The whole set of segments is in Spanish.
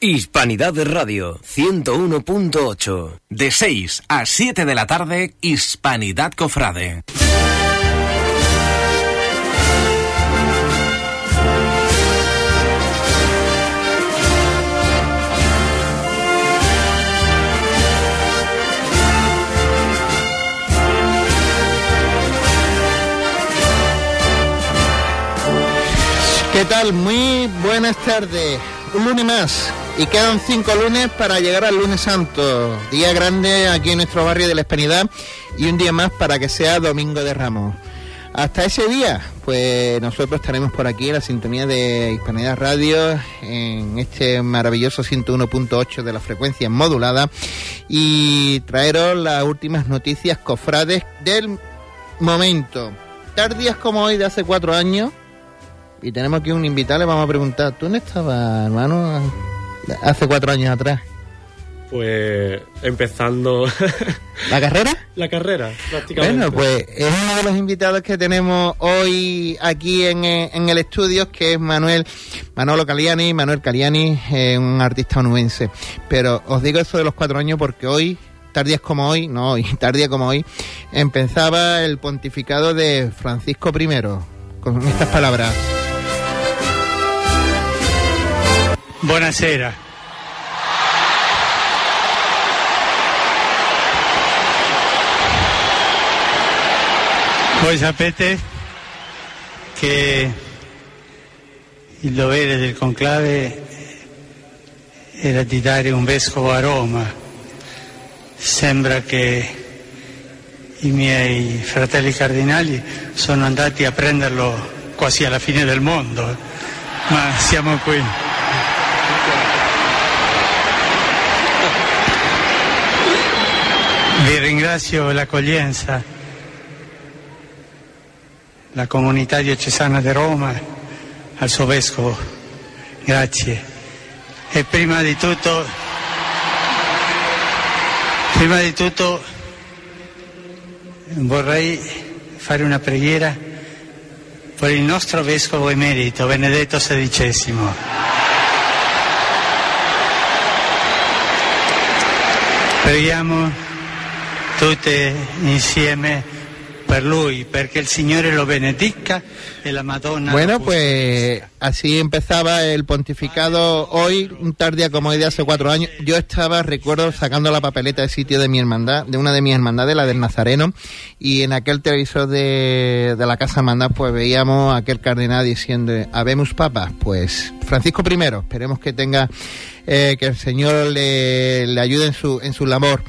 Hispanidad Radio 101.8. De 6 a 7 de la tarde, Hispanidad Cofrade. ¿Qué tal? Muy buenas tardes. Un lunes más. Y quedan cinco lunes para llegar al lunes santo. Día grande aquí en nuestro barrio de la Hispanidad. Y un día más para que sea Domingo de Ramos. Hasta ese día, pues nosotros estaremos por aquí en la sintonía de Hispanidad Radio, en este maravilloso 101.8 de la frecuencia modulada, y traeros las últimas noticias cofrades del momento. Tardías como hoy de hace cuatro años, y tenemos aquí un invitado, le vamos a preguntar, ¿tú dónde estabas, hermano, hace cuatro años atrás? Pues empezando ¿La carrera? la carrera, prácticamente. Bueno, pues es uno de los invitados que tenemos hoy aquí en, eh, en el estudio, que es Manuel Manolo Caliani. Manuel Caliani es un artista onubense. Pero os digo eso de los cuatro años porque hoy, tardías como hoy, no hoy, tardía como hoy, empezaba el pontificado de Francisco I, con estas palabras. Buonasera. Voi sapete che il dovere del conclave era di dare un vescovo a Roma. Sembra che i miei fratelli cardinali sono andati a prenderlo quasi alla fine del mondo, ma siamo qui. Vi ringrazio l'accoglienza, la comunità diocesana di Roma, al suo vescovo. Grazie. E prima di tutto, prima di tutto vorrei fare una preghiera per il nostro vescovo emerito, Benedetto XVI. Preghiamo tutte insieme per lui, perché il Signore lo benedica e la Madonna Bueno, pues así empezaba el pontificado hoy, un tardía como hoy de hace cuatro años. Yo estaba, recuerdo, sacando la papeleta de sitio de mi hermandad, de una de mis hermandades, la del Nazareno, y en aquel televisor de, de la Casa Hermandad, pues veíamos a aquel cardenal diciendo, Habemus Papa, pues Francisco I, esperemos que tenga, eh, que el Señor le, le ayude en su, en su labor.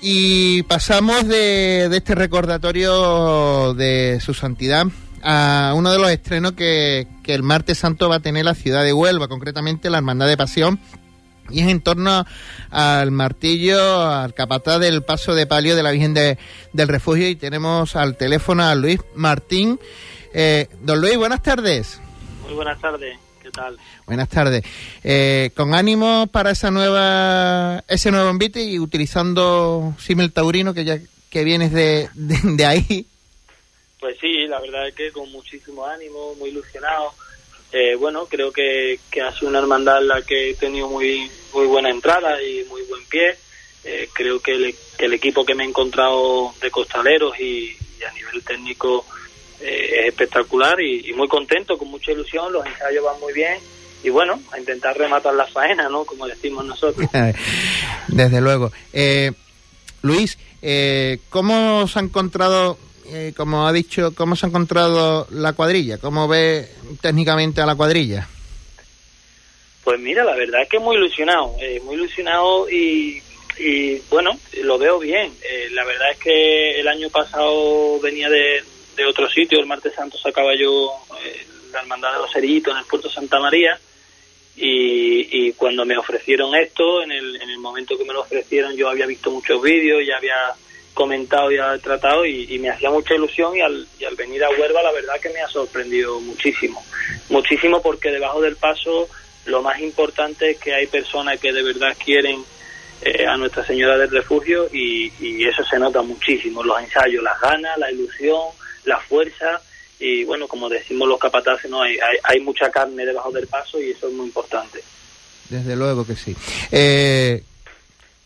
Y pasamos de, este recordatorio de su santidad a uno de los estrenos que, el martes santo va a tener la ciudad de Huelva, concretamente la Hermandad de Pasión. Y es en torno al martillo, al capataz del paso de palio de la Virgen de- del Refugio. Y tenemos al teléfono a Luis Martín. Eh, don Luis, buenas tardes. Muy buenas tardes, ¿qué tal? Buenas tardes. Eh, con ánimo para esa nueva, ese nuevo envite y utilizando Simel Taurino, que ya que vienes de, de, de ahí. Pues sí, la verdad es que con muchísimo ánimo, muy ilusionado. Eh, bueno, creo que, que ha sido una hermandad en la que he tenido muy, muy buena entrada y muy buen pie. Eh, creo que el, que el equipo que me he encontrado de costaleros y, y a nivel técnico eh, es espectacular y, y muy contento, con mucha ilusión. Los ensayos van muy bien y bueno, a intentar rematar la faena, ¿no? Como decimos nosotros. Desde luego. Eh, Luis, eh, ¿cómo se ha encontrado, eh, como ha dicho, cómo se ha encontrado la cuadrilla? ¿Cómo ve técnicamente a la cuadrilla? Pues mira, la verdad es que muy ilusionado, eh, muy ilusionado y, y, bueno, lo veo bien. Eh, la verdad es que el año pasado venía de, de otro sitio, el martes santo sacaba yo eh, la hermandad de los Cerillitos en el puerto Santa María. Y, y cuando me ofrecieron esto, en el, en el momento que me lo ofrecieron yo había visto muchos vídeos, ya había comentado y había tratado y, me hacía mucha ilusión y al, y al venir a Huelva la verdad que me ha sorprendido muchísimo, muchísimo porque debajo del paso lo más importante es que hay personas que de verdad quieren eh, a Nuestra Señora del Refugio y eso se nota muchísimo, los ensayos, las ganas, la ilusión, la fuerza y bueno, como decimos los capataces, no hay, hay, hay mucha carne debajo del paso y eso es muy importante. Desde luego que sí. Eh,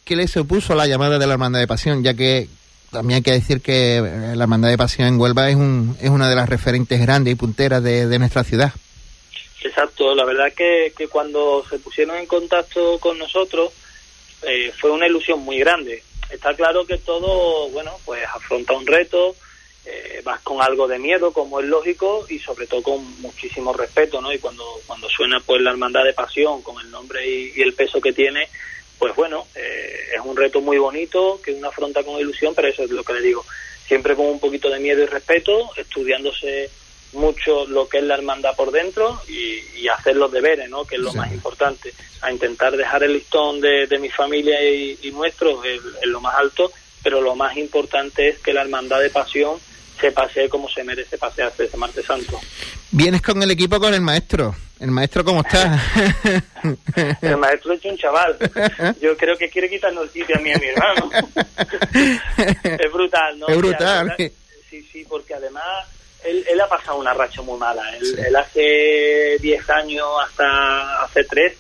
¿Qué le supuso la llamada de la Hermandad de Pasión? Ya que también hay que decir que eh, la Hermandad de Pasión en Huelva es, un, es una de las referentes grandes y punteras de, de nuestra ciudad. Exacto, la verdad que, que cuando se pusieron en contacto con nosotros eh, fue una ilusión muy grande. Está claro que todo, bueno, pues afronta un reto, eh, vas con algo de miedo, como es lógico, y sobre todo con muchísimo respeto, ¿no? Y cuando, cuando suena pues la hermandad de pasión, con el nombre y, y el peso que tiene, pues bueno, eh, es un reto muy bonito, que uno afronta con ilusión, pero eso es lo que le digo, siempre con un poquito de miedo y respeto, estudiándose mucho lo que es la hermandad por dentro y, y hacer los deberes, ¿no? que es lo Sí. más importante, a intentar dejar el listón de, de mi familia y, y nuestro en, en lo más alto, pero lo más importante es que la hermandad de pasión se pasee como se merece pasearse ese martes santo. Vienes con el equipo con el maestro. ¿El maestro cómo está? El maestro es un chaval. Yo creo que quiere quitarnos el sitio a mí y a mi hermano. es brutal, ¿no? Es brutal. Sí, sí, porque además él, él ha pasado una racha muy mala. Él, él hace 10 años hasta hace 3,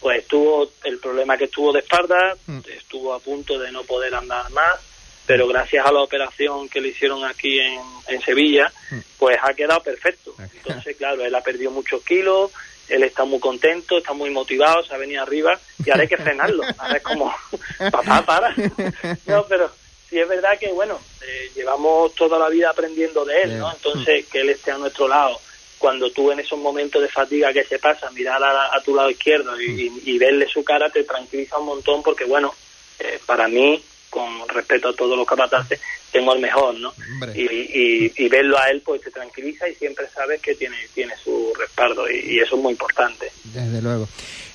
pues tuvo el problema que tuvo de espalda, Mm. estuvo a punto de no poder andar más, pero gracias a la operación que le hicieron aquí en, en Sevilla, Mm. pues ha quedado perfecto. Entonces, claro, él ha perdido muchos kilos, él está muy contento, está muy motivado, se ha venido arriba y ahora hay que frenarlo. Ahora es como, papá, para. No, pero sí es verdad que, bueno, eh, llevamos toda la vida aprendiendo de él, ¿no? Entonces, que él esté a nuestro lado, cuando tú en esos momentos de fatiga que se pasa, mirar a, a tu lado izquierdo y, y- y verle su cara te tranquiliza un montón porque, bueno, eh, para mí, con respeto a todos los capataces, tengo el mejor, ¿no? Y, y- y verlo a él, pues te tranquiliza y siempre sabes que tiene, tiene su respaldo y, y eso es muy importante. Desde luego.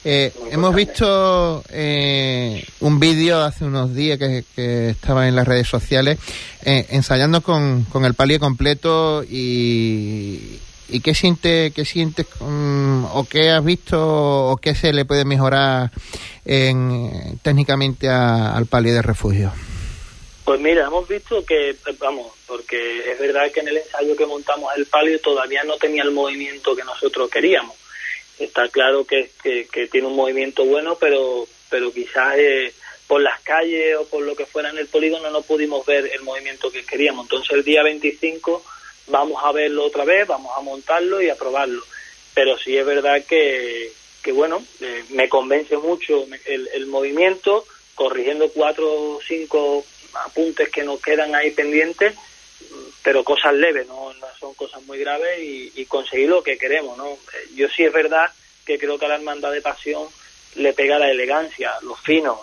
Eh, hemos visto eh, un vídeo hace unos días que, que estaba en las redes sociales eh, ensayando con, con el palio completo y, y qué siente qué sientes mm, o qué has visto o qué se le puede mejorar en, técnicamente a- al palio de refugio. Pues mira, hemos visto que, vamos, porque es verdad que en el ensayo que montamos el palio todavía no tenía el movimiento que nosotros queríamos. Está claro que, que, que tiene un movimiento bueno, pero, pero quizás eh, por las calles o por lo que fuera en el polígono no pudimos ver el movimiento que queríamos. Entonces el día 25 vamos a verlo otra vez, vamos a montarlo y a probarlo. Pero sí es verdad que, que bueno, eh, me convence mucho el, el movimiento, corrigiendo cuatro o cinco apuntes que nos quedan ahí pendientes, pero cosas leves, no, no son cosas muy graves y, y conseguir lo que queremos, ¿no? Eh, Yo sí es verdad que creo que a la hermandad de pasión le pega la elegancia, lo fino.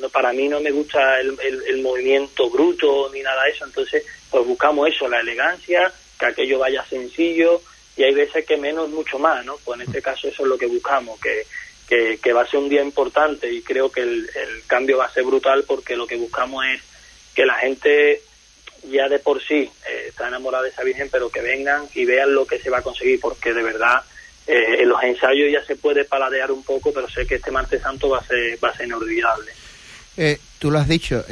No, para mí no me gusta el, el- el movimiento bruto ni nada de eso, entonces pues buscamos eso, la elegancia, que aquello vaya sencillo y hay veces que menos mucho más, ¿no? Pues en este caso eso es lo que buscamos, que, que, que va a ser un día importante y creo que el, el cambio va a ser brutal porque lo que buscamos es que la gente ya de por sí eh, está enamorada de esa Virgen, pero que vengan y vean lo que se va a conseguir, porque de verdad eh, en los ensayos ya se puede paladear un poco, pero sé que este martes santo va a ser, va a ser inolvidable. Eh, tú lo has dicho,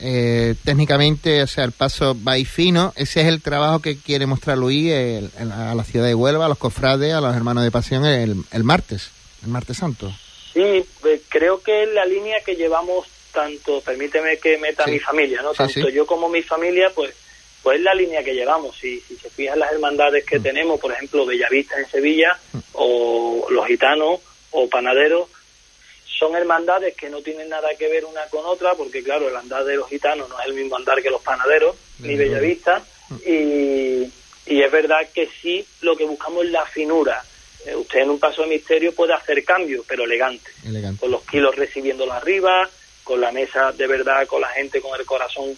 eh, técnicamente, o sea, el paso va y fino. Ese es el trabajo que quiere mostrar Luis el- el- a la ciudad de Huelva, a los cofrades, a los hermanos de pasión el, el martes, el martes santo. Sí, eh, creo que es la línea que llevamos tanto, permíteme que meta Sí. mi familia, ¿no? Sí, tanto sí. yo como mi familia, pues pues es la línea que llevamos. Si, si se fijan las hermandades Mm. que tenemos, por ejemplo, Bellavista en Sevilla, o los gitanos, o panaderos, son hermandades que no tienen nada que ver una con otra, porque claro, el andar de los gitanos no es el mismo andar que los panaderos, ni. Bellavista, y, y es verdad que sí, lo que buscamos es la finura. Eh, usted en un paso de misterio puede hacer cambios, pero elegante Elegante. con los kilos recibiéndolo arriba, con la mesa de verdad, con la gente con el corazón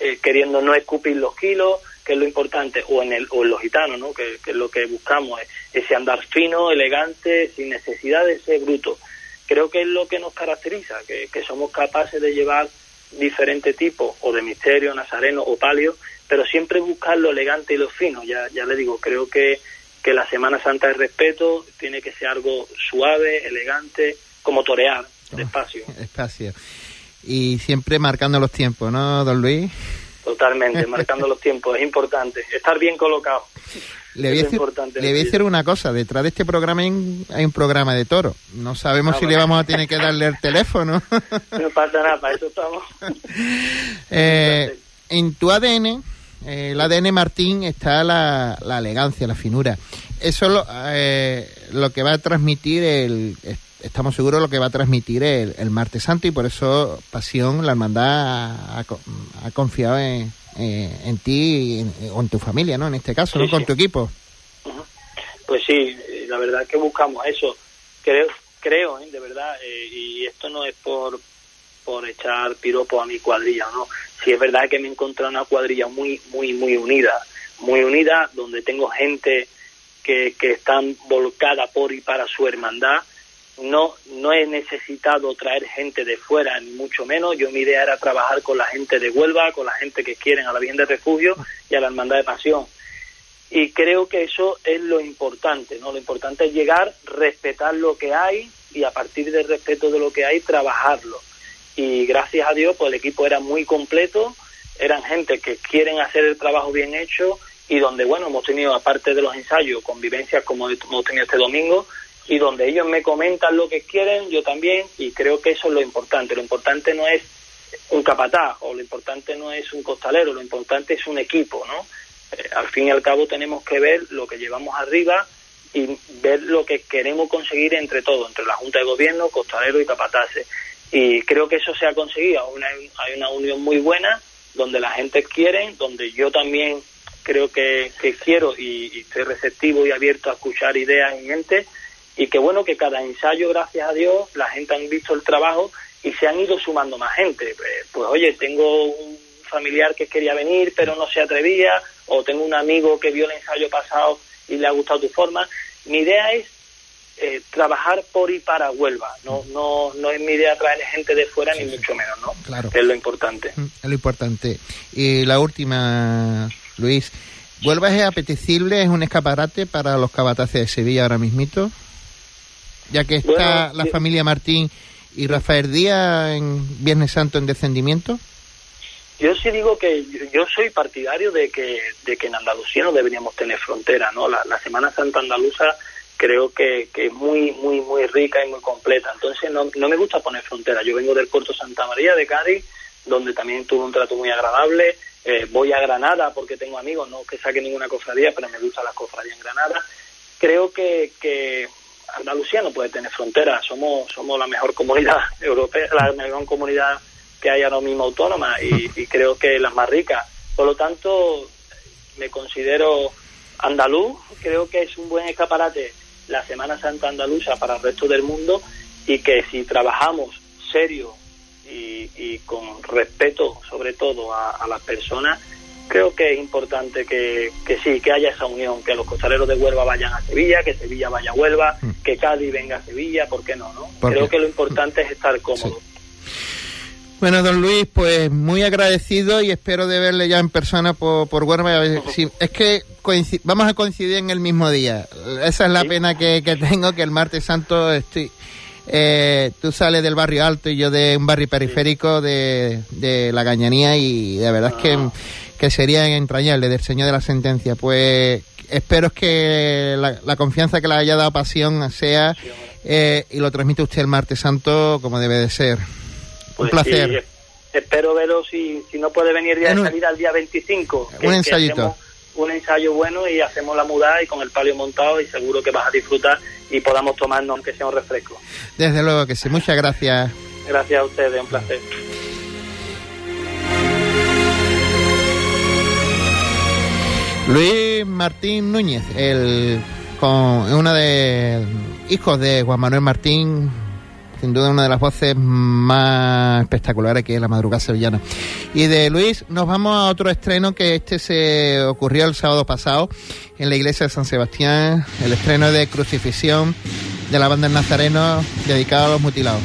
eh, queriendo no escupir los kilos, que es lo importante, o en, el, o en los gitanos, ¿no? que, que es lo que buscamos, eh, ese andar fino, elegante, sin necesidad de ser bruto. Creo que es lo que nos caracteriza, que, que somos capaces de llevar diferentes tipos, o de misterio, nazareno o palio, pero siempre buscar lo elegante y lo fino. Ya, ya le digo, creo que, que la Semana Santa de respeto tiene que ser algo suave, elegante, como torear, despacio. Espacio. Y siempre marcando los tiempos, ¿no, don Luis? Totalmente, marcando los tiempos, es importante. Estar bien colocado. Le voy, a decir, importante le voy a en decir una cosa, detrás de este programa hay un, hay un programa de toro. No sabemos Ah, si bueno. le vamos a tener que darle el teléfono. No pasa nada, para eso estamos. Eh, en tu ADN, eh, el ADN Martín, está la, la elegancia, la finura. Eso es lo, eh, lo que va a transmitir el... Estamos seguros lo que va a transmitir el, el martes santo y por eso Pasión, la hermandad, ha, ha confiado en, eh, en ti o en tu familia, ¿no? En este caso, ¿no? Con sí. tu equipo. Pues sí, eh, la verdad es que buscamos eso. Creo, creo, ¿eh? de verdad, eh, y esto no es por, por echar piropo a mi cuadrilla, ¿no? Sí es verdad que me he encontrado una cuadrilla muy, muy, muy unida, muy unida, donde tengo gente que, que están volcada por y para su hermandad. No, no he necesitado traer gente de fuera, ni mucho menos. Yo mi idea era trabajar con la gente de Huelva, con la gente que quieren a la Virgen de Refugio y a la Hermandad de Pasión y creo que eso es lo importante, ¿no? Lo importante es llegar, respetar lo que hay y a partir del respeto de lo que hay trabajarlo. Y gracias a Dios, pues el equipo era muy completo, eran gente que quieren hacer el trabajo bien hecho y donde, bueno, hemos tenido, aparte de los ensayos, convivencias como hemos tenido este domingo y donde ellos me comentan lo que quieren, yo también, y creo que eso es lo importante. Lo importante no es un capataz o lo importante no es un costalero, lo importante es un equipo, ¿no? Eh, al fin y al cabo tenemos que ver lo que llevamos arriba y ver lo que queremos conseguir entre todos, entre la Junta de Gobierno, Costalero y Capataces. Y creo que eso se ha conseguido. Una- hay una unión muy buena donde la gente quiere, donde yo también creo que, quiero y, y estoy receptivo y abierto a escuchar ideas y mente y que bueno que cada ensayo, gracias a Dios, la gente han visto el trabajo y se han ido sumando más gente. Eh, Pues oye, tengo un familiar que quería venir pero no se atrevía, o tengo un amigo que vio el ensayo pasado y le ha gustado tu forma. Mi idea es eh, trabajar por y para Huelva, no, no, no es mi idea traer gente de fuera ni mucho menos, ¿no? Claro. Es lo importante. Mm, Es lo importante. Y la última, Luis. ¿Huelva es apetecible? ¿Es un escaparate para los cabataces de Sevilla ahora mismito? Ya que está Bueno, la familia Martín y Rafael Díaz en Viernes Santo en descendimiento. Yo sí digo que yo, soy partidario de que, de que en Andalucía no deberíamos tener frontera, ¿no? La, la Semana Santa andaluza creo que, que es muy, muy, muy rica y muy completa. Entonces no, no me gusta poner frontera. Yo vengo del puerto Santa María de Cádiz, donde también tuve un trato muy agradable. Eh, voy a Granada porque tengo amigos, no que saque ninguna cofradía, pero me gustan las cofradías en Granada. Creo que, que Andalucía no puede tener frontera. Somos, somos la mejor comunidad europea, la mejor comunidad que hay ahora mismo autónoma y, y creo que las más ricas. Por lo tanto, me considero andaluz, creo que es un buen escaparate la Semana Santa andaluza para el resto del mundo y que si trabajamos serio y, y con respeto sobre todo a, a las personas, creo que es importante que, que sí, que haya esa unión, que los costaleros de Huelva vayan a Sevilla, que Sevilla vaya a Huelva, que Cádiz venga a Sevilla, ¿por qué no? no? ¿Por Creo que lo importante es estar cómodo. Bueno, don Luis, pues muy agradecido y espero de verle ya en persona por, por Huelva. A ver si- es que vamos a coincidir en el mismo día. Esa es la Sí. pena que, que tengo, que el martes santo estoy... eh, tú sales del barrio alto y yo de un barrio periférico de, de la Gañanía y la verdad es que, Ah. que sería entrañable del señor de la sentencia. Pues espero que la, la confianza que le haya dado pasión sea eh, y lo transmite usted el martes santo como debe de ser. Pues un placer. sí, espero verlo si, si no puede venir día de salida al día 25. que- un ensayito. un ensayo bueno y hacemos la mudada y con el palio montado y seguro que vas a disfrutar y podamos tomarnos aunque sea un refresco. Desde luego que sí. Muchas gracias. Gracias a ustedes, un placer. Luis Martín Núñez, el con uno de hijos de Juan Manuel Martín, sin duda una de las voces más espectaculares que es la madrugada sevillana. Y de Luis nos vamos a otro estreno que este se ocurrió el sábado pasado en la iglesia de San Sebastián, el estreno de Crucifixión de la banda El Nazareno dedicado a los mutilados.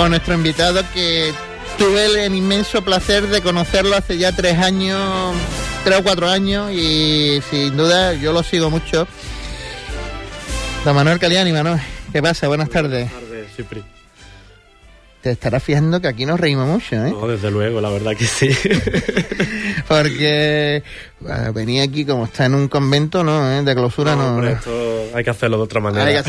Con nuestro invitado que tuve el inmenso placer de conocerlo hace ya tres años, tres o cuatro años y sin duda yo lo sigo mucho. Don Manuel Caliani, Manuel, ¿qué pasa? Buenas tardes. Buenas tardes, Cipri. Te estarás fijando que aquí nos reímos mucho, ¿eh? No, desde luego, la verdad que sí. Porque bueno, venía aquí como está en un convento, ¿no? ¿Eh? De clausura, no. hombre, no. esto hay que hacerlo de otra manera.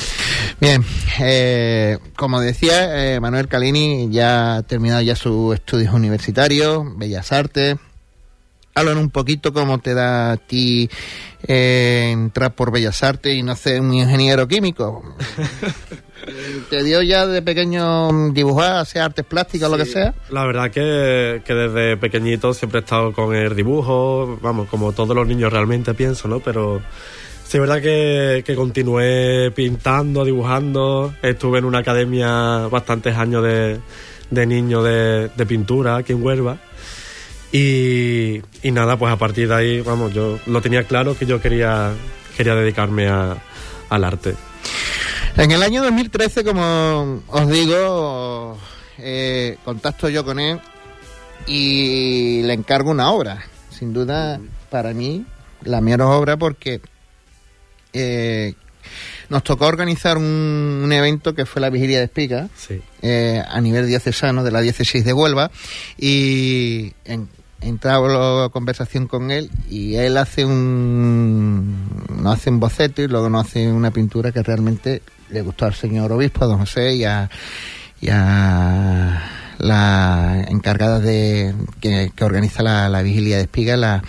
Bien, eh, como decía, eh, Manuel Calini ya ha terminado ya sus estudios universitarios, Bellas Artes. Háblanos un poquito cómo te da a ti eh, entrar por Bellas Artes y no ser un ingeniero químico. ¿Te dio ya de pequeño dibujar, hacer artes plásticas o lo que sea? La verdad que, que desde pequeñito siempre he estado con el dibujo, vamos, como todos los niños realmente pienso, ¿no? Pero sí es verdad que, que continué pintando, dibujando, estuve en una academia bastantes años de, de niño de, de pintura aquí en Huelva. Y, y nada, pues a partir de ahí, vamos, yo lo tenía claro que yo quería, quería dedicarme a- al arte. En el año 2013, como os digo, eh, contacto yo con él y le encargo una obra. Sin duda, para mí, la mejor obra porque eh, nos tocó organizar un, un evento que fue la Vigilia de Espiga Sí. eh, a nivel diocesano de la diócesis de Huelva y en, entraba en conversación con él y él hace un nos hace un boceto y luego nos hace una pintura que realmente le gustó al señor obispo, a don José y a, y a la encargada de que, organiza la, la vigilia de espiga, la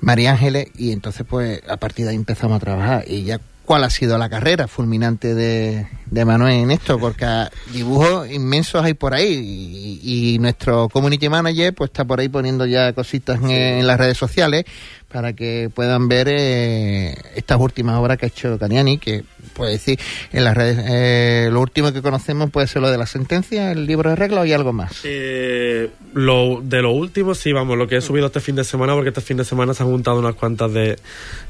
María Ángeles, y entonces pues a partir de ahí empezamos a trabajar. Y ya cuál ha sido la carrera fulminante de, de Manuel en esto, porque dibujos inmensos hay por ahí y, y nuestro community manager pues está por ahí poniendo ya cositas en, en las redes sociales para que puedan ver eh, estas últimas obras que ha hecho Caniani, que puede decir en las redes, eh, lo último que conocemos puede ser lo de la sentencia, el libro de reglas y algo más. Eh, lo, de lo último, sí, vamos, lo que he subido este fin de semana, porque este fin de semana se han juntado unas cuantas de,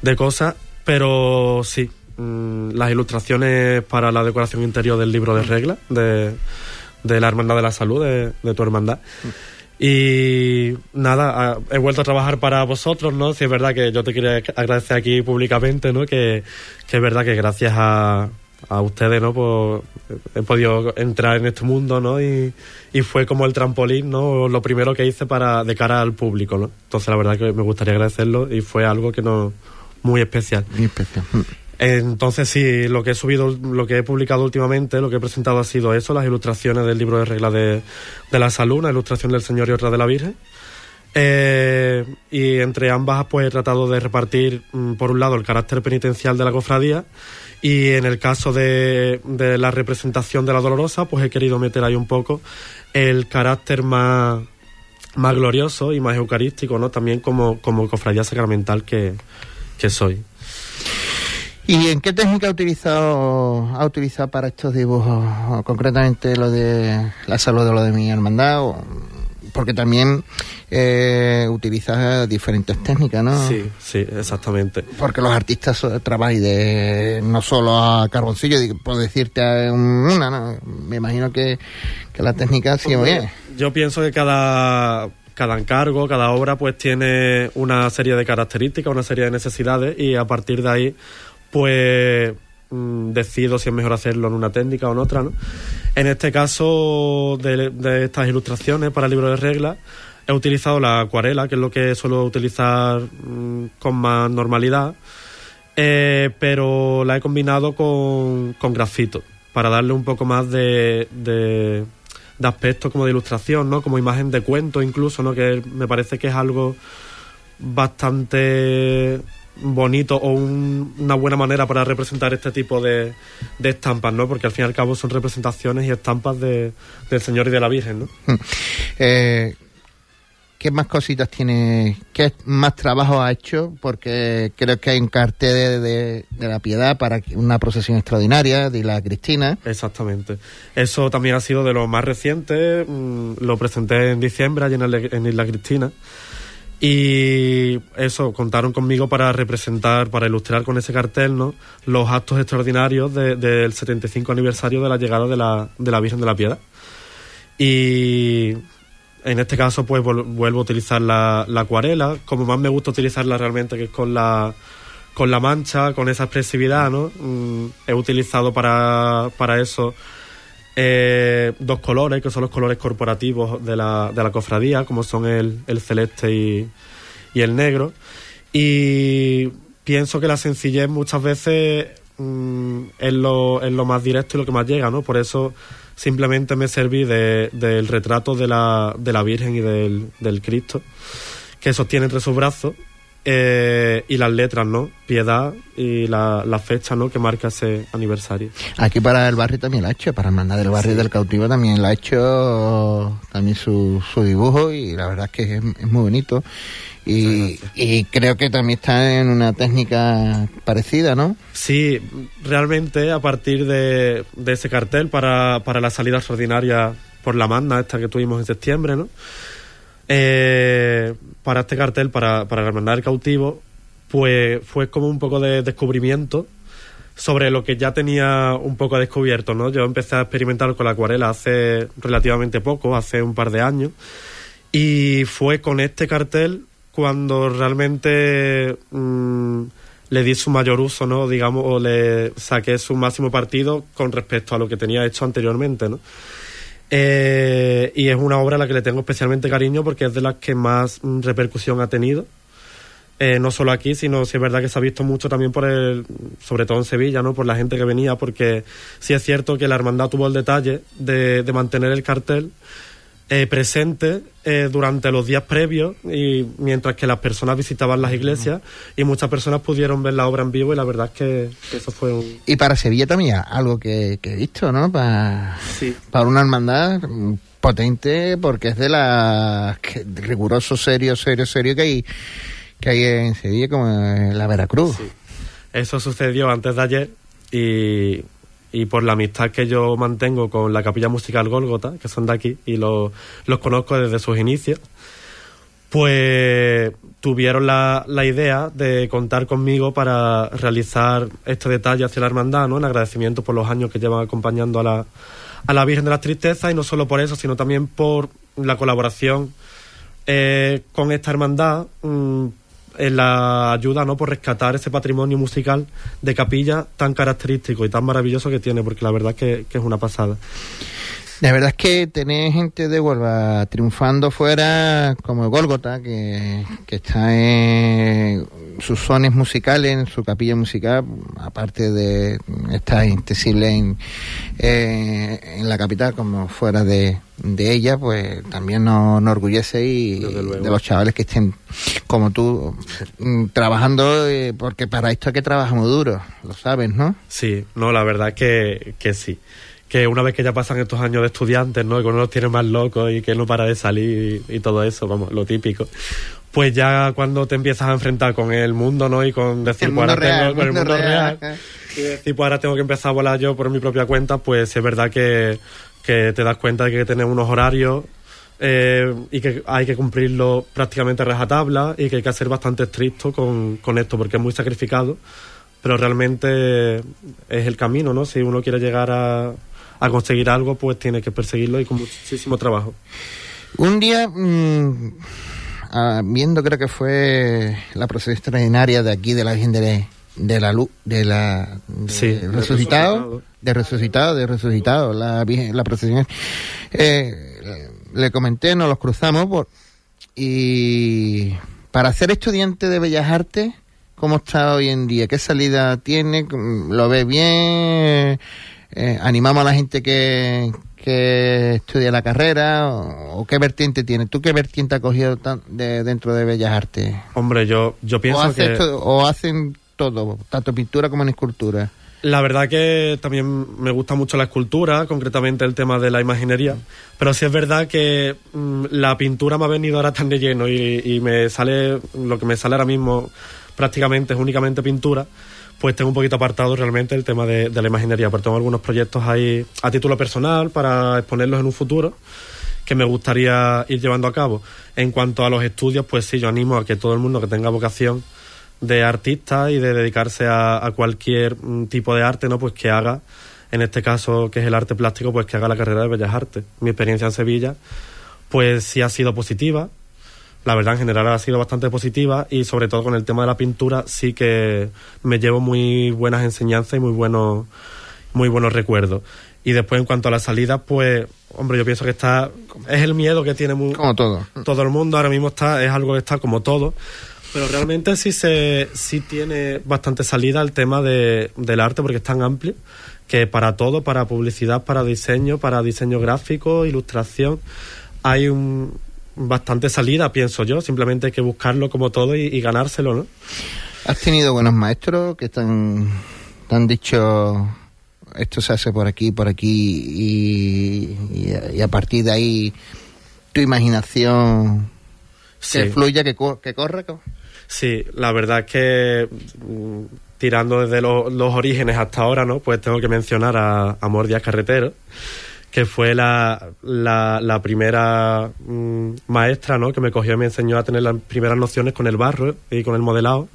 de cosas, pero sí, mm, las ilustraciones para la decoración interior del libro de reglas de, de la Hermandad de la Salud, de, de tu hermandad. Y nada, a- he vuelto a trabajar para vosotros, ¿no? Si es verdad que yo te quería agradecer aquí públicamente, ¿no? Que, que es verdad que gracias a, a ustedes, ¿no? Pues he podido entrar en este mundo, ¿no? Y, y fue como el trampolín, ¿no? Lo primero que hice para de cara al público, ¿no? Entonces la verdad que me gustaría agradecerlo y fue algo que no muy especial. Muy especial. Entonces sí, lo que he subido, lo que he publicado últimamente, lo que he presentado ha sido eso, las ilustraciones del libro de reglas de, la salud, una ilustración del Señor y otra de la Virgen. Eh, y entre ambas pues he tratado de repartir mm, por un lado el carácter penitencial de la cofradía y en el caso de, de la representación de la dolorosa pues he querido meter ahí un poco el carácter más, más glorioso y más eucarístico, ¿no? También como, como cofradía sacramental que soy. ¿Y en qué técnica ha utilizado, ha utilizado para estos dibujos? O concretamente lo de la salud de lo de mi hermandad. o- porque también eh, utiliza diferentes técnicas, ¿no? Sí, sí, exactamente. Porque los artistas trabajan de no solo a carboncillo, por decirte a un- una, ¿no? Me imagino que, que la técnica sí muy bien. Yo pienso que cada, cada encargo, cada obra, pues tiene una serie de características, una serie de necesidades y a partir de ahí, pues decido si es mejor hacerlo en una técnica o en otra, ¿no? En este caso de, de estas ilustraciones para el libro de reglas, he utilizado la acuarela, que es lo que suelo utilizar mm, con más normalidad, eh, pero la he combinado con, con grafito para darle un poco más de, de, de aspecto como de ilustración, ¿no? Como imagen de cuento incluso, ¿no? Que me parece que es algo bastante bonito o un- una buena manera para representar este tipo de, de estampas, ¿no? Porque al fin y al cabo son representaciones y estampas de, del Señor y de la Virgen, ¿no? Eh, ¿Qué más cositas tiene? ¿Qué más trabajo ha hecho? Porque creo que hay un cartel de, de- de la piedad para una procesión extraordinaria de la Cristina. Exactamente. Eso también ha sido de lo más reciente. mm, Lo presenté en diciembre allí en, el- en Isla Cristina. Y eso, contaron conmigo para representar, para ilustrar con ese cartel, ¿no? Los actos extraordinarios de- del 75 aniversario de la llegada de la, de la Virgen de la Piedad. Y en este caso, pues vuelvo a utilizar la, la acuarela, como más me gusta utilizarla realmente, que es con la, con la mancha, con esa expresividad, ¿no? Mm, he utilizado para, para eso eh, dos colores, que son los colores corporativos de la, de la cofradía, como son el, el celeste y, y el negro. Y pienso que la sencillez muchas veces mm, es, lo, es lo más directo y lo que más llega, ¿no? Por eso simplemente me serví de- del retrato de la, de la Virgen y del, del Cristo, que sostiene entre sus brazos, eh, y las letras, ¿no? Piedad y la, la fecha, ¿no? Que marca ese aniversario. Aquí para el barrio también la ha hecho, para Hermandad del Barrio del Cautivo también la ha hecho también su, su dibujo y la verdad es que es, es muy bonito. Y, y creo que también está en una técnica parecida, ¿no? Sí, realmente a partir de, de ese cartel para, para la salida extraordinaria por la manda esta que tuvimos en septiembre, ¿no? Eh, para este cartel, para, para la Hermandad del Cautivo, pues fue como un poco de descubrimiento sobre lo que ya tenía un poco descubierto, ¿no? Yo empecé a experimentar con la acuarela hace relativamente poco, hace un par de años, y fue con este cartel cuando realmente mm, le di su mayor uso, ¿no? Digamos, o le saqué su máximo partido con respecto a lo que tenía hecho anteriormente, ¿no? Eh, y es una obra a la que le tengo especialmente cariño porque es de las que más mm, repercusión ha tenido. Eh, no solo aquí, sino si es verdad que se ha visto mucho también por el, sobre todo en Sevilla, ¿no? Por la gente que venía, porque sí es cierto que la hermandad tuvo el detalle de, de mantener el cartel eh, presente eh, durante los días previos y mientras que las personas visitaban las iglesias y muchas personas pudieron ver la obra en vivo y la verdad es que, que eso fue un... Y para Sevilla también algo que, que he visto, ¿no? Para, Sí. para una hermandad potente porque es de las que- riguroso, serio, serio, serio que hay, que hay en Sevilla como en la Veracruz. Eso sucedió antes de ayer y, y por la amistad que yo mantengo con la capilla musical Gólgota, que son de aquí, y los, los conozco desde sus inicios, pues tuvieron la, la idea de contar conmigo para realizar este detalle hacia la hermandad, ¿no? En agradecimiento por los años que llevan acompañando a la, a la Virgen de las Tristezas y no solo por eso, sino también por la colaboración eh, con esta hermandad mm, en la ayuda no por rescatar ese patrimonio musical de capilla tan característico y tan maravilloso que tiene, porque la verdad es que, que es una pasada. La verdad es que tener gente de Huelva triunfando fuera, como Gólgota, que, que está en sus sones musicales, en su capilla musical, aparte de estar accesible en, eh, en la capital como fuera de, de ella, pues también nos, nos orgullece y de los chavales que estén como tú mm, trabajando, eh, porque para esto hay que trabajar muy duro, lo sabes, ¿no? Sí, no, la verdad que, que sí. Que una vez que ya pasan estos años de estudiantes, ¿no? Y que uno los tiene más locos y que no para de salir y, y todo eso, vamos, lo típico. Pues ya cuando te empiezas a enfrentar con el mundo, ¿no? Y con decir, El pues ahora tengo- real, con el mundo mundo real. real. Y decir, pues ahora tengo que empezar a volar yo por mi propia cuenta, pues es verdad que, que te das cuenta de que tener unos horarios eh, y que hay que cumplirlo prácticamente a rajatabla y que hay que ser bastante estricto con, con esto porque es muy sacrificado, pero realmente es el camino, ¿no? Si uno quiere llegar a, a conseguir algo, pues tiene que perseguirlo y con muchísimo trabajo. Un día, mm, ah, viendo creo que fue la procesión extraordinaria de aquí de la Virgen de, de la Luz, de la de Sí, de resucitado, de resucitado, de resucitado, la la procesión. Eh, le comenté, nos los cruzamos por, y para ser estudiante de Bellas Artes, ¿cómo está hoy en día? ¿Qué salida tiene? ¿Lo ve bien? Eh, ¿Animamos a la gente que, que estudia la carrera? ¿O, o qué vertiente tiene? ¿Tú qué vertiente has cogido tan- de, dentro de Bellas Artes? Hombre, yo, yo ¿O, pienso haces que... todo- ¿O hacen todo, tanto pintura como en escultura? La verdad que también me gusta mucho la escultura, concretamente el tema de la imaginería, pero sí es verdad que mm, la pintura me ha venido ahora tan de lleno y, y me sale, lo que me sale ahora mismo prácticamente es únicamente pintura, pues tengo un poquito apartado realmente el tema de, la imaginería, pero tengo algunos proyectos ahí a título personal para exponerlos en un futuro que me gustaría ir llevando a cabo. En cuanto a los estudios, pues sí, yo animo a que todo el mundo que tenga vocación de artista y de dedicarse a, a cualquier mm, tipo de arte, ¿no? Pues que haga, en este caso que es el arte plástico, pues que haga la carrera de Bellas Artes. Mi experiencia en Sevilla, pues sí ha sido positiva. La verdad en general ha sido bastante positiva y sobre todo con el tema de la pintura sí que me llevo muy buenas enseñanzas y muy buenos muy buenos recuerdos. Y después en cuanto a la salida, pues hombre, yo pienso que está es el miedo que tiene muy, Como todo. todo el mundo ahora mismo está es algo que está como todo pero realmente sí se sí tiene bastante salida el tema de, del arte porque es tan amplio que para todo para publicidad para diseño para diseño gráfico ilustración hay un bastante salida pienso yo simplemente hay que buscarlo como todo y, y ganárselo no ¿Has tenido buenos maestros que te han, te han dicho esto se hace por aquí, por aquí y, y a- y a partir de ahí tu imaginación que Sí. fluya, que, co- que corra? co- Sí, la verdad es que mm, tirando desde lo- los orígenes hasta ahora, ¿no? Pues tengo que mencionar a Amor Díaz Carretero, que fue la, la, la primera mm, maestra, ¿no? Que me cogió y me enseñó a tener las primeras nociones con el barro y con el modelado,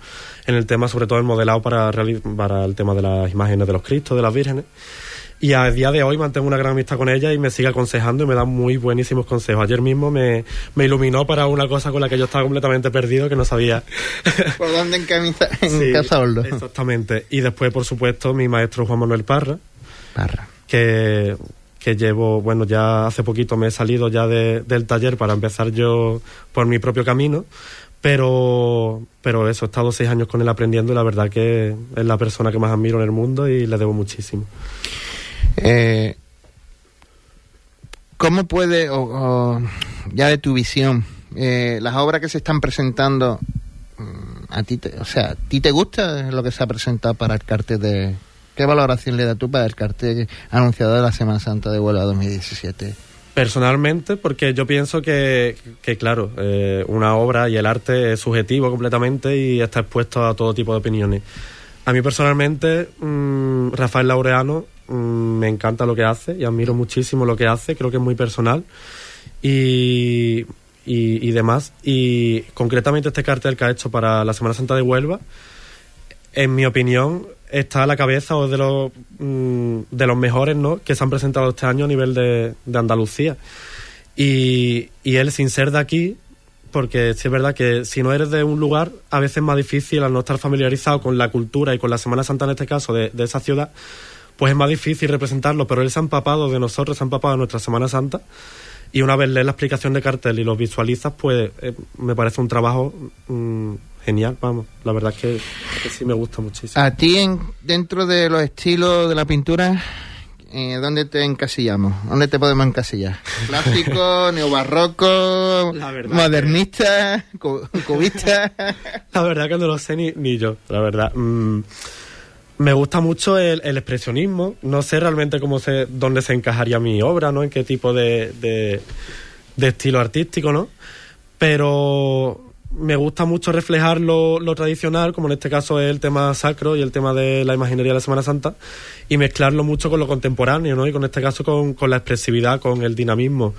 en el tema, sobre todo el modelado para, para el tema de las imágenes de los Cristos, de las vírgenes. Y a día de hoy mantengo una gran amistad con ella y me sigue aconsejando y me da muy buenísimos consejos. Ayer mismo me, me iluminó para una cosa con la que yo estaba completamente perdido, que no sabía. ¿Por dónde encamiza, en Sí, Casa? Exactamente. Y después, por supuesto, mi maestro Juan Manuel Parra, Parra. que, que llevo, bueno, ya hace poquito me he salido ya de- del taller para empezar yo por mi propio camino. Pero, pero eso, he estado seis años con él aprendiendo y la verdad que es la persona que más admiro en el mundo y le debo muchísimo. Eh, ¿Cómo puede, o, o ya de tu visión, eh, las obras que se están presentando, mm, a ti, te, o sea, ¿a ti te gusta lo que se ha presentado para el cartel de... ¿Qué valoración le das tú para el cartel anunciado de la Semana Santa de Huelva 2017? Personalmente, porque yo pienso que, que claro, eh, una obra y el arte es subjetivo completamente y está expuesto a todo tipo de opiniones. A mí personalmente, mm, Rafael Laureano mm, me encanta lo que hace y admiro muchísimo lo que hace, creo que es muy personal y, y, y demás. Y concretamente este cartel que ha hecho para la Semana Santa de Huelva, en mi opinión, está a la cabeza o de los, mm, de los mejores ¿no? que se han presentado este año a nivel de, de Andalucía. Y, y él, sin ser de aquí, porque sí es verdad que si no eres de un lugar, a veces es más difícil al no estar familiarizado con la cultura y con la Semana Santa en este caso de, de esa ciudad, pues es más difícil representarlo, pero él se ha empapado de nosotros, se ha empapado de nuestra Semana Santa. Y una vez lees la explicación de cartel y lo visualizas, pues eh, me parece un trabajo mm, genial, vamos. La verdad es que, que sí me gusta muchísimo. A ti, en, dentro de los estilos de la pintura, eh, ¿dónde te encasillamos? ¿Dónde te podemos encasillar? ¿Clásico, neobarroco, modernista, cu- cubista? La verdad que no lo sé ni, ni yo, la verdad. Mm, me gusta mucho el, el expresionismo. No sé realmente cómo se, dónde se encajaría mi obra, ¿no? En qué tipo de, de, de estilo artístico, ¿no? Pero me gusta mucho reflejar lo, lo tradicional, como en este caso es el tema sacro y el tema de la imaginería de la Semana Santa, y mezclarlo mucho con lo contemporáneo, ¿no? Y con este caso con, con la expresividad, con el dinamismo.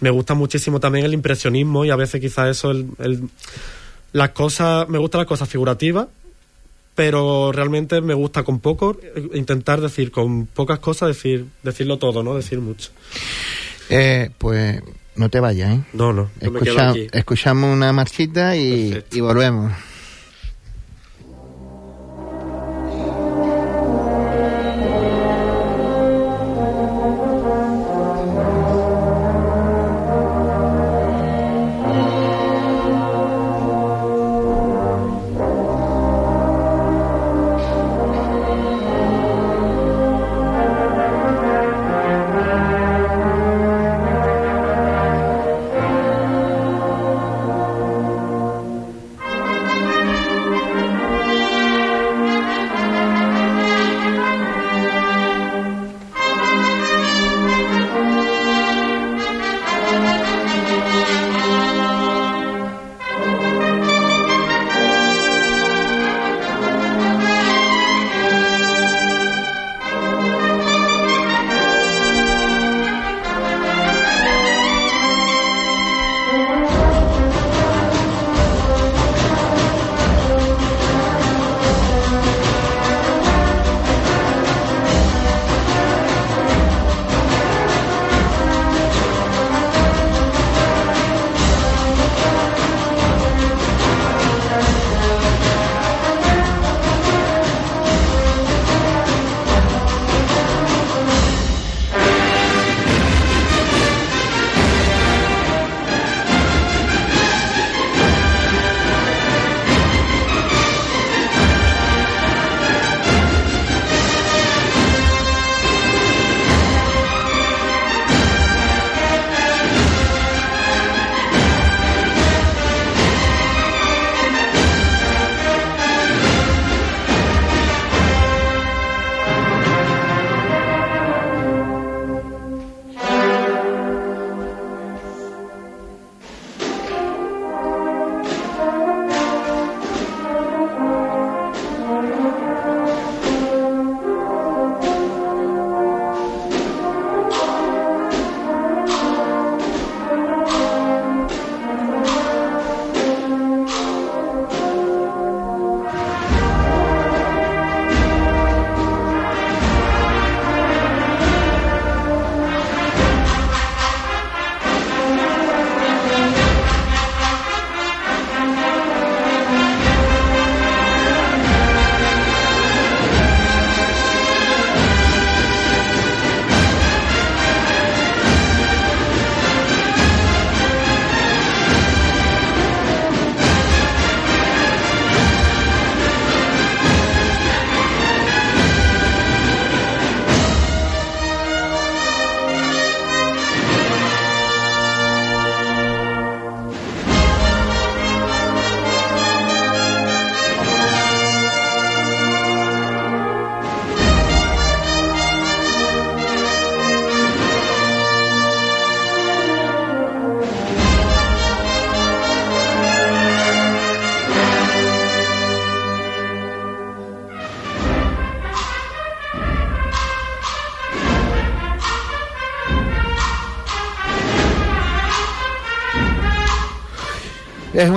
Me gusta muchísimo también el impresionismo y a veces quizás eso, el, el- las cosas, me gustan las cosas figurativas, pero realmente me gusta con poco eh, intentar decir con pocas cosas decir decirlo todo, no decir mucho. Eh, pues no te vayas, ¿eh? No, no, Escucha- escuchamos una marchita y, y volvemos.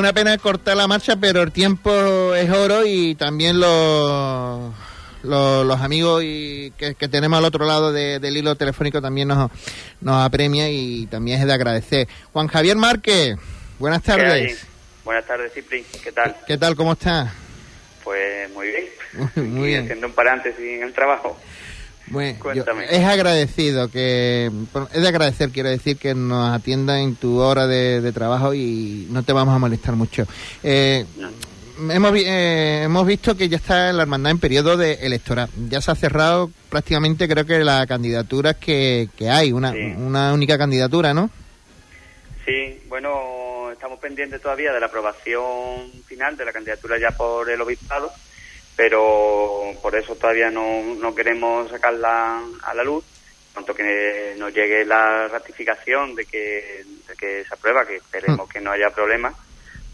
Una pena cortar la marcha, pero el tiempo es oro y también los, los, los amigos y que, que tenemos al otro lado de- del hilo telefónico también nos, nos apremia y también es de agradecer. Juan Javier Márquez, buenas tardes. Buenas tardes, Cipri. ¿Qué tal? ¿Qué tal? ¿Cómo estás? Pues muy bien. Muy bien. Haciendo un paréntesis en el trabajo. Bueno, Cuéntame. es agradecido que es de agradecer quiero decir que nos atienda en tu hora de, de trabajo y no te vamos a molestar mucho. Eh, hemos eh, hemos visto que ya está la hermandad en periodo de electoral. Ya se ha cerrado prácticamente creo que la candidatura que, que hay una, Sí. una única candidatura no Sí, bueno, estamos pendientes todavía de la aprobación final de la candidatura ya por el obispado, pero por eso todavía no, no queremos sacarla a la luz. Cuanto que nos llegue la ratificación de que, de que se aprueba, que esperemos que no haya problema,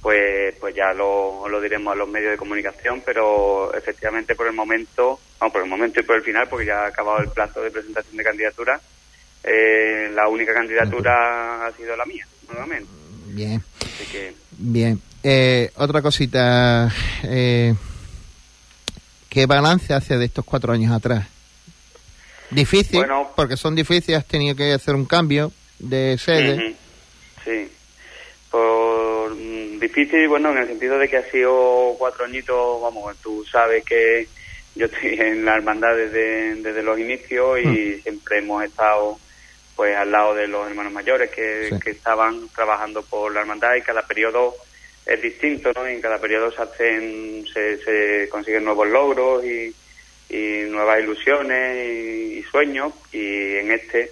pues, pues ya lo, lo diremos a los medios de comunicación, pero efectivamente por el momento, vamos, por el momento y por el final, porque ya ha acabado el plazo de presentación de candidatura, eh, la única candidatura ha sido la mía, nuevamente. bien Así que, bien Eh, otra cosita eh, qué balance hace de estos cuatro años atrás difícil Bueno. porque son difíciles has tenido que hacer un cambio de sede. Sí. Por mm, difícil, bueno, en el sentido de que ha sido cuatro añitos, vamos, tú sabes que yo estoy en la hermandad desde, desde los inicios y siempre hemos estado pues al lado de los hermanos mayores que, Sí. que estaban trabajando por la hermandad y cada periodo es distinto, ¿no? Y en cada periodo se hacen, se, se consiguen nuevos logros y, y nuevas ilusiones y, y sueños y en este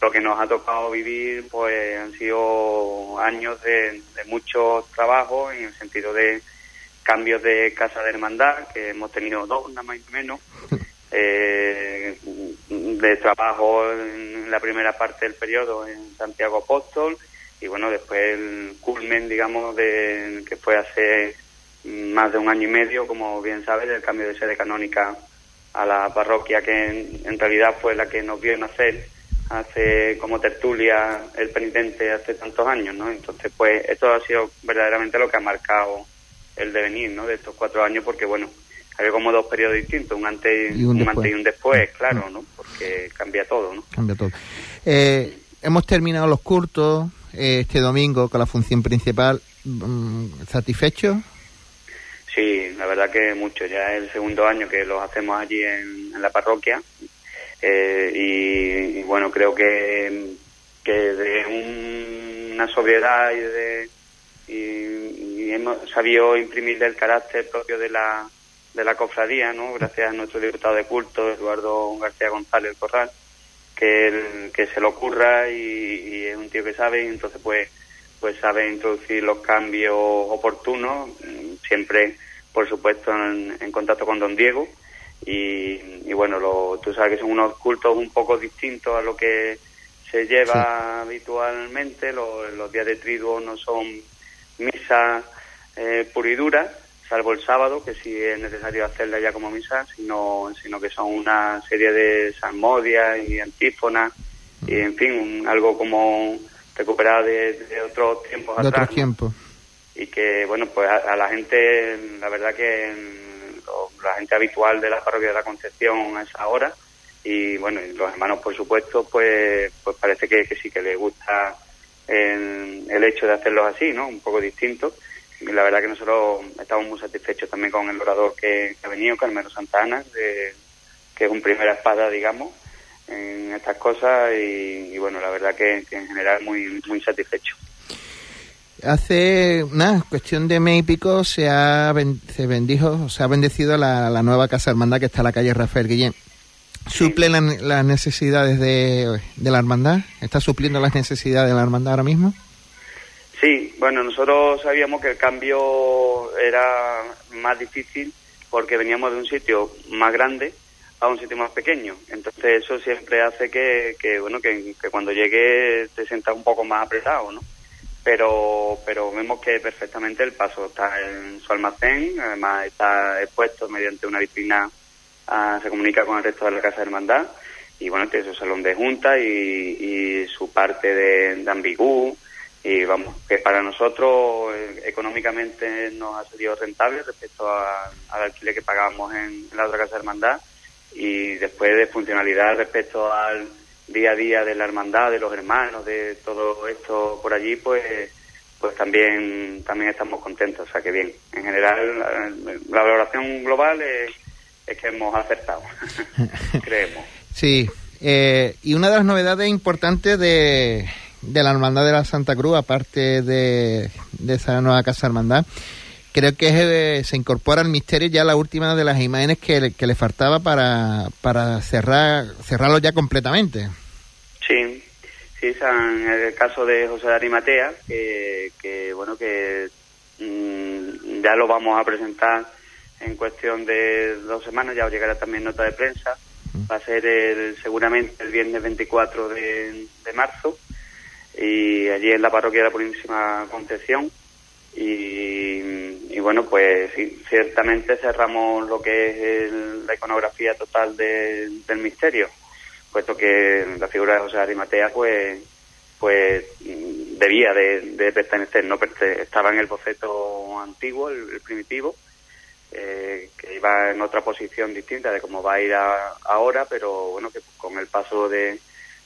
lo que nos ha tocado vivir pues han sido años de, de mucho trabajo en el sentido de cambios de casa de hermandad que hemos tenido dos nada más y menos eh, de trabajo en la primera parte del periodo en Santiago Apóstol y bueno después el culmen digamos de que fue hace más de un año y medio como bien sabes el cambio de sede canónica a la parroquia que en, en realidad fue la que nos vio nacer hace como tertulia el penitente hace tantos años, ¿no? Entonces, pues esto ha sido verdaderamente lo que ha marcado el devenir, ¿no? De estos cuatro años, porque bueno, había como dos periodos distintos, un antes Y un un, después. antes y un después, claro, ¿no? Porque cambia todo, ¿no? cambia todo. Eh, hemos terminado los curtos este domingo con la función principal. Mm, ¿Satisfecho? Sí, la verdad que mucho. Ya es el segundo año que los hacemos allí en, la parroquia. Eh, y, bueno, creo que, que de un- una sobriedad y de y, y hemos sabido imprimirle el carácter propio de la de la cofradía, ¿no? Gracias a nuestro diputado de culto, Eduardo García González Corral, que él- que se lo ocurra y, y es un tío que sabe y entonces pues pues sabe introducir los cambios oportunos, siempre por supuesto en, en contacto con don Diego. Y, y bueno, lo, tú sabes que son unos cultos un poco distintos a lo que se lleva habitualmente, los, los días de triduo no son misas eh, pura y dura, salvo el sábado, que sí es necesario hacerla ya como misa, sino, sino que son una serie de salmodias y antífonas, y en fin, un- algo como recuperado de, de otros tiempos De atrás. otros ¿no? tiempos. y que bueno pues a, a la gente la verdad que mm, lo- la gente habitual de la parroquia de la Concepción a esa hora y bueno y los hermanos por supuesto pues pues parece que, que sí que les gusta el, el hecho de hacerlos así no un poco distinto la verdad que nosotros estamos muy satisfechos también con el orador que, ha venido Carmelo Santana de- que es un primera espada digamos en estas cosas y, bueno la verdad que, en general muy muy satisfecho Hace una cuestión de mes y pico se ha se bendijo, se ha bendecido la, nueva casa hermandad que está en la calle Rafael Guillén. ¿Suple la- las necesidades de, de la hermandad? ¿Está supliendo las necesidades de la hermandad ahora mismo? Sí, bueno, nosotros sabíamos que el cambio era más difícil porque veníamos de un sitio más grande a un sitio más pequeño. Entonces eso siempre hace que, que bueno, que, cuando llegue te sientas un poco más apretado, ¿no? Pero, pero vemos que perfectamente el paso está en su almacén, además está expuesto mediante una vitrina, ah, se comunica con el resto de la Casa de Hermandad y bueno, tiene su salón de junta y, y su parte de, de ambigú, y vamos, que para nosotros eh, económicamente nos ha sido rentable respecto al alquiler que pagábamos en, la otra casa de hermandad y después de funcionalidad respecto al día a día de la hermandad, de los hermanos, de todo esto por allí, pues pues también también estamos contentos, o sea que bien. En general, la, valoración global es, es que hemos acertado, creemos. Sí, eh, y una de las novedades importantes de, de la Hermandad de la Santa Cruz, aparte de, esa nueva Casa Hermandad, creo que eh, se incorpora al misterio ya la última de las imágenes que, que le faltaba para, para cerrar cerrarlo ya completamente. Sí, sí, en el caso de José de Arimatea, que, que bueno, que mm, ya lo vamos a presentar en cuestión de dos semanas, ya os llegará también nota de prensa, va a ser el, seguramente el viernes 24 de, de marzo, y allí en la parroquia de la Purísima Concepción. Y, bueno, pues ciertamente cerramos lo que es la iconografía total del misterio, puesto que la figura de José Arimatea, pues, pues debía de, pertenecer, no estaba en el boceto antiguo, el, primitivo, eh, que iba en otra posición distinta de cómo va a ir ahora, pero bueno, que con el paso de,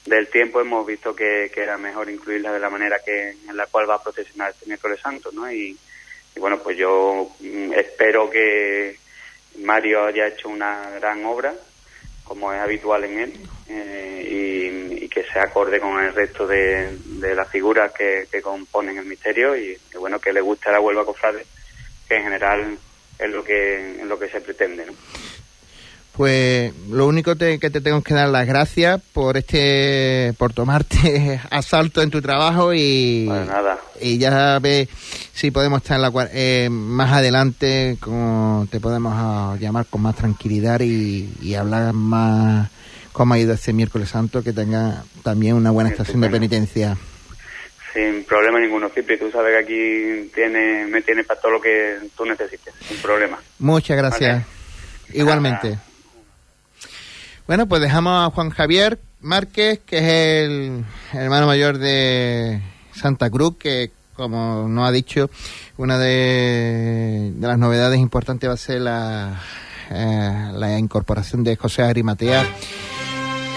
del tiempo hemos visto que, era mejor incluirla de la manera que en la cual va a procesionar este miércoles santo, ¿no? Y, bueno, pues yo mm, espero que Mario haya hecho una gran obra, como es habitual en él, eh, y, que se acorde con el resto de, las figuras que, componen el misterio y, bueno, que le guste a la Huelva Cofrade, que en general es lo que, es lo que se pretende, ¿no? Pues lo único que te tengo que dar las gracias por este, por tomarte asalto en tu trabajo y, nada. y ya ve si podemos estar la, eh, más adelante, como te podemos ah, llamar con más tranquilidad y, hablar más cómo ha ido este miércoles santo, que tenga también una buena estación de penitencia. Sin problema ninguno, Cipri. Tú sabes que aquí tiene, me tiene para todo lo que tú necesites, sin problema. Muchas gracias. Igualmente. Bueno, pues dejamos a Juan Javier Márquez, que es el hermano mayor de Santa Cruz, que como nos ha dicho, una de, las novedades importantes va a ser la, eh, la incorporación de José Arimatea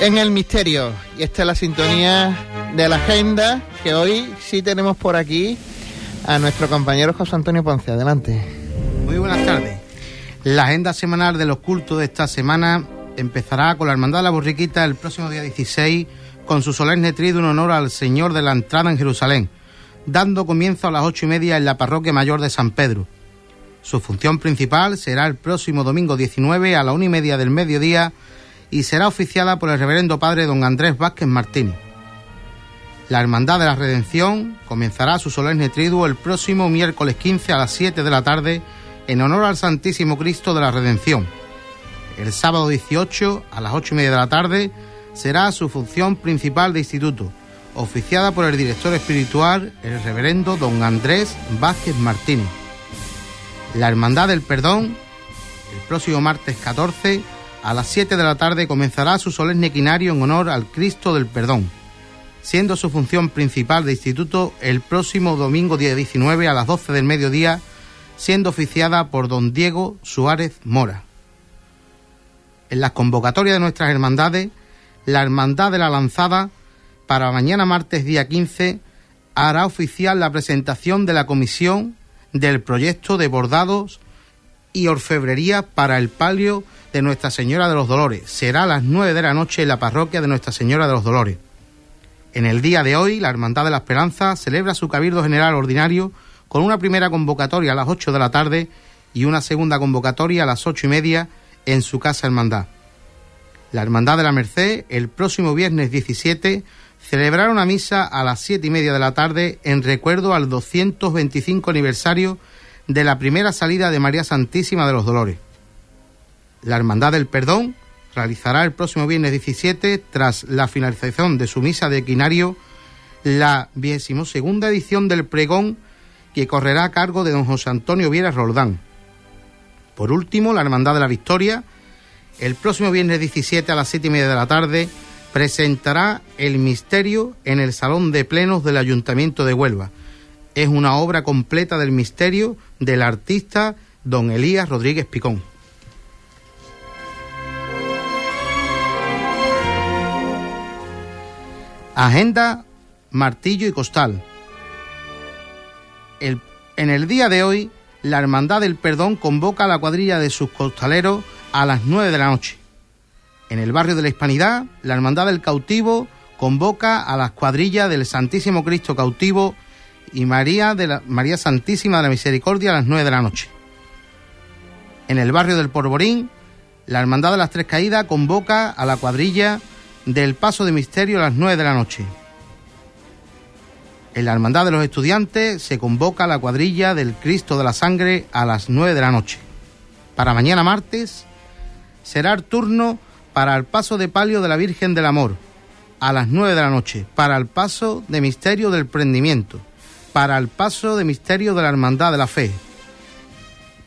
en el misterio. Y esta es la sintonía de la agenda que hoy sí tenemos por aquí a nuestro compañero José Antonio Ponce. Adelante. Muy buenas tardes. La agenda semanal de los cultos de esta semana empezará con la Hermandad de la Borriquita el próximo día 16 con su solemne trido en honor al Señor de la Entrada en Jerusalén, dando comienzo a las ocho y media en la Parroquia Mayor de San Pedro. Su función principal será el próximo domingo 19 a la una y media del mediodía y será oficiada por el Reverendo Padre Don Andrés Vázquez Martínez. La Hermandad de la Redención comenzará su solemne triduo el próximo miércoles 15 a las 7 de la tarde en honor al Santísimo Cristo de la Redención el sábado 18 a las 8 y media de la tarde será su función principal de instituto, oficiada por el director espiritual, el reverendo don Andrés Vázquez Martínez. La Hermandad del Perdón, el próximo martes 14 a las 7 de la tarde comenzará su solemne quinario en honor al Cristo del Perdón, siendo su función principal de instituto el próximo domingo día 19 a las 12 del mediodía, siendo oficiada por don Diego Suárez Mora en las convocatorias de nuestras hermandades, la Hermandad de la Lanzada, para mañana martes día 15, hará oficial la presentación de la comisión del proyecto de bordados y orfebrería para el palio de Nuestra Señora de los Dolores. Será a las 9 de la noche en la parroquia de Nuestra Señora de los Dolores. En el día de hoy, la Hermandad de la Esperanza celebra su Cabildo General Ordinario con una primera convocatoria a las 8 de la tarde y una segunda convocatoria a las ocho y media en su casa hermandad. La Hermandad de la Merced, el próximo viernes 17, celebrará una misa a las siete y media de la tarde en recuerdo al 225 aniversario de la primera salida de María Santísima de los Dolores. La Hermandad del Perdón realizará el próximo viernes 17, tras la finalización de su misa de equinario, la segunda edición del pregón que correrá a cargo de don José Antonio Viera Roldán. Por último, la Hermandad de la Victoria, el próximo viernes 17 a las 7 y media de la tarde, presentará El Misterio en el Salón de Plenos del Ayuntamiento de Huelva. Es una obra completa del misterio del artista don Elías Rodríguez Picón. Agenda Martillo y Costal. El- en el día de hoy, la Hermandad del Perdón convoca a la cuadrilla de sus costaleros a las 9 de la noche. En el barrio de la Hispanidad, la Hermandad del Cautivo convoca a las cuadrillas del Santísimo Cristo Cautivo y María, de María Santísima de la Misericordia a las 9 de la noche. En el barrio del Porborín, la Hermandad de las Tres Caídas convoca a la cuadrilla del Paso de Misterio a las 9 de la noche. En la Hermandad de los Estudiantes se convoca la cuadrilla del Cristo de la Sangre a las 9 de la noche. Para mañana martes será el turno para el paso de palio de la Virgen del Amor a las 9 de la noche, para el paso de misterio del prendimiento, para el paso de misterio de la Hermandad de la Fe,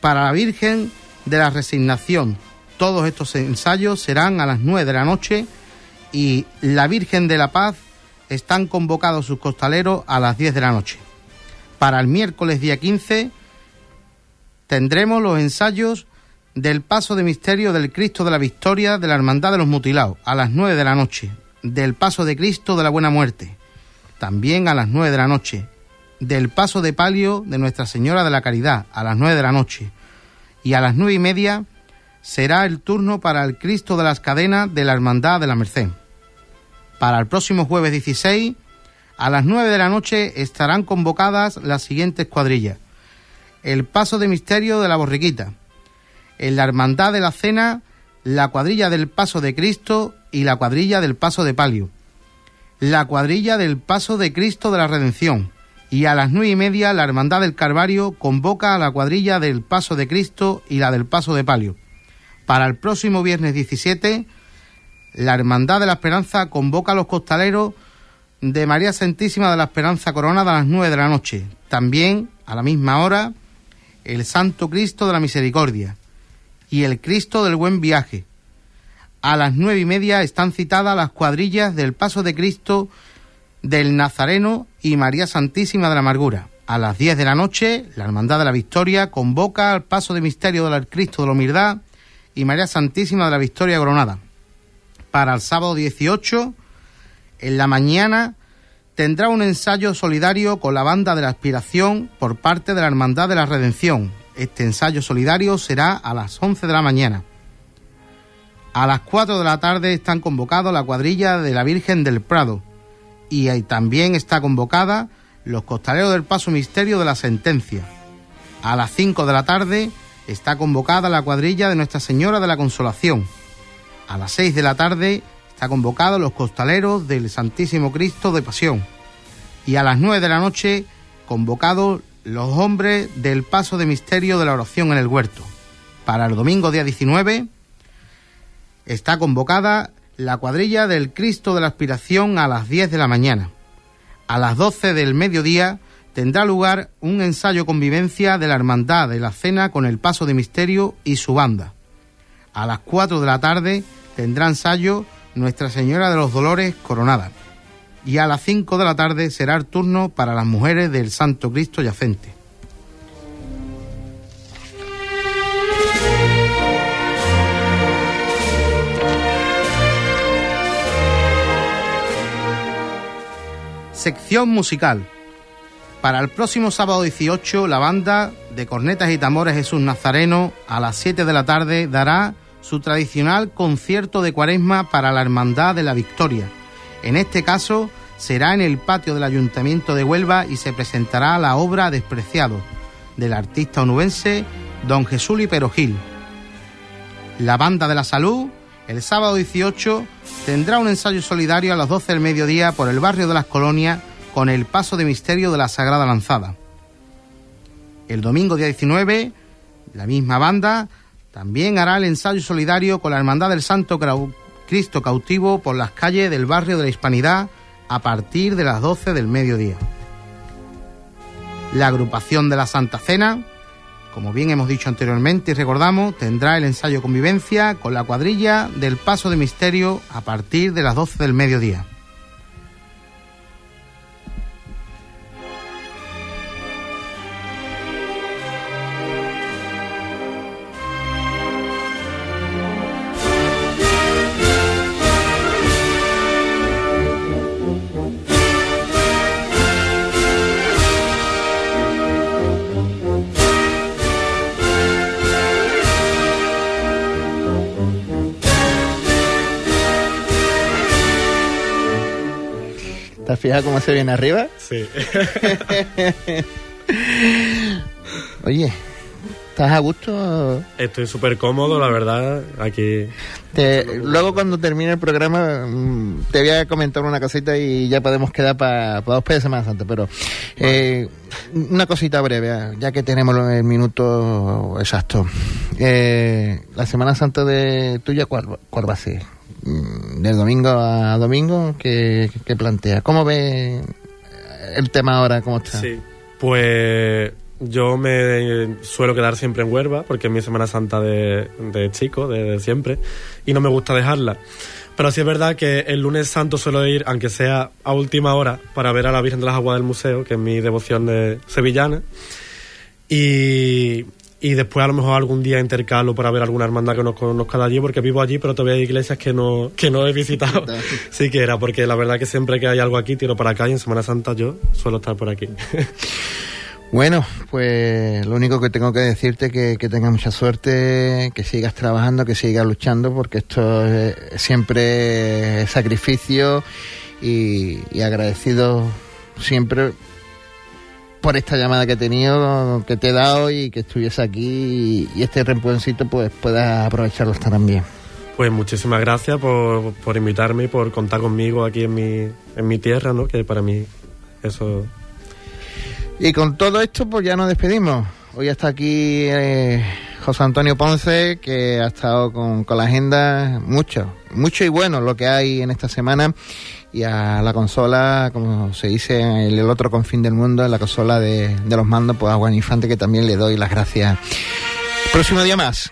para la Virgen de la Resignación. Todos estos ensayos serán a las 9 de la noche y la Virgen de la Paz están convocados sus costaleros a las 10 de la noche. Para el miércoles día 15 tendremos los ensayos del paso de misterio del Cristo de la Victoria de la Hermandad de los Mutilados a las 9 de la noche, del paso de Cristo de la Buena Muerte, también a las 9 de la noche, del paso de palio de Nuestra Señora de la Caridad a las 9 de la noche, y a las nueve y media será el turno para el Cristo de las Cadenas de la Hermandad de la Merced. Para el próximo jueves 16, a las 9 de la noche estarán convocadas las siguientes cuadrillas. El paso de misterio de la borriquita, en la Hermandad de la Cena, la cuadrilla del Paso de Cristo y la cuadrilla del Paso de Palio, la cuadrilla del Paso de Cristo de la Redención, y a las nueve y media la Hermandad del Calvario convoca a la cuadrilla del Paso de Cristo y la del Paso de Palio. Para el próximo viernes 17, la Hermandad de la Esperanza convoca a los costaleros de María Santísima de la Esperanza Coronada a las nueve de la noche. También, a la misma hora, el Santo Cristo de la Misericordia y el Cristo del Buen Viaje. A las nueve y media están citadas las cuadrillas del Paso de Cristo, del Nazareno y María Santísima de la Amargura. A las diez de la noche, la Hermandad de la Victoria convoca al Paso de Misterio del Cristo de la Humildad y María Santísima de la Victoria Coronada. Para el sábado 18, en la mañana, tendrá un ensayo solidario con la banda de la aspiración por parte de la Hermandad de la Redención. Este ensayo solidario será a las 11 de la mañana. A las 4 de la tarde están convocados la cuadrilla de la Virgen del Prado y ahí también está convocada los costaleros del Paso Misterio de la Sentencia. A las 5 de la tarde está convocada la cuadrilla de Nuestra Señora de la Consolación. A las 6 de la tarde está convocado los costaleros del Santísimo Cristo de Pasión. Y a las 9 de la noche convocados los hombres del Paso de Misterio de la Oración en el Huerto. Para el domingo día 19 está convocada la cuadrilla del Cristo de la Aspiración a las 10 de la mañana. A las 12 del mediodía tendrá lugar un ensayo convivencia de la Hermandad de la Cena con el Paso de Misterio y su banda. A las 4 de la tarde tendrá ensayo Nuestra Señora de los Dolores Coronada. Y a las 5 de la tarde será el turno para las mujeres del Santo Cristo Yacente. Sección musical. Para el próximo sábado 18, la banda de cornetas y tambores Jesús Nazareno a las 7 de la tarde dará su tradicional concierto de cuaresma para la Hermandad de la Victoria. En este caso será en el patio del Ayuntamiento de Huelva y se presentará la obra Despreciado del artista onubense Don Jesús Perogil. La Banda de la Salud, el sábado 18, tendrá un ensayo solidario a las 12 del mediodía por el barrio de las Colonias con el paso de misterio de la Sagrada Lanzada. El domingo día 19, la misma banda también hará el ensayo solidario con la Hermandad del Santo Cristo Cautivo por las calles del barrio de la Hispanidad a partir de las 12 del mediodía. La agrupación de la Santa Cena como bien hemos dicho anteriormente y recordamos, tendrá el ensayo convivencia con la cuadrilla del Paso de Misterio a partir de las 12 del mediodía. Fija cómo se viene arriba? Sí. Oye, ¿estás a gusto? Estoy súper cómodo, la verdad, aquí. luego cuando termine el programa mm, te voy a comentar una cosita y ya podemos quedar para pa dos de Semana Santa, pero eh, una cosita breve, ya que tenemos el minuto exacto. Eh, la Semana Santa de tuya, ¿cuál, cuál va a ser? Mm, del domingo a domingo, ¿qué, plantea? ¿Cómo ve el tema ahora? ¿Cómo está? Sí, pues yo me suelo quedar siempre en Huerva, porque es mi Semana Santa de, chico, de, siempre, y no me gusta dejarla. Pero sí es verdad que el lunes santo suelo ir, aunque sea a última hora, para ver a la Virgen de las Aguas del Museo, que es mi devoción de sevillana. Y, y después a lo mejor algún día intercalo para ver alguna hermandad que nos conozca de allí, porque vivo allí, pero todavía hay iglesias que no, que no he visitado. sí que era, porque la verdad que siempre que hay algo aquí, tiro para acá y en Semana Santa yo suelo estar por aquí. Bueno, pues lo único que tengo que decirte es que, que tengas mucha suerte, que sigas trabajando, que sigas luchando, porque esto es siempre sacrificio y, y agradecido siempre por esta llamada que he tenido, que te he dado y que estuviese aquí y, este reempuencito pues puedas aprovecharlo también. Pues muchísimas gracias por, por, invitarme y por contar conmigo aquí en mi, en mi tierra, ¿no? Que para mí eso... Y con todo esto pues ya nos despedimos. Hoy está aquí eh, José Antonio Ponce, que ha estado con, con la agenda mucho, mucho y bueno lo que hay en esta semana y a la consola, como se dice en el, otro confín del mundo, en la consola de, de los mandos, pues a Juan Infante, que también le doy las gracias. Próximo día más.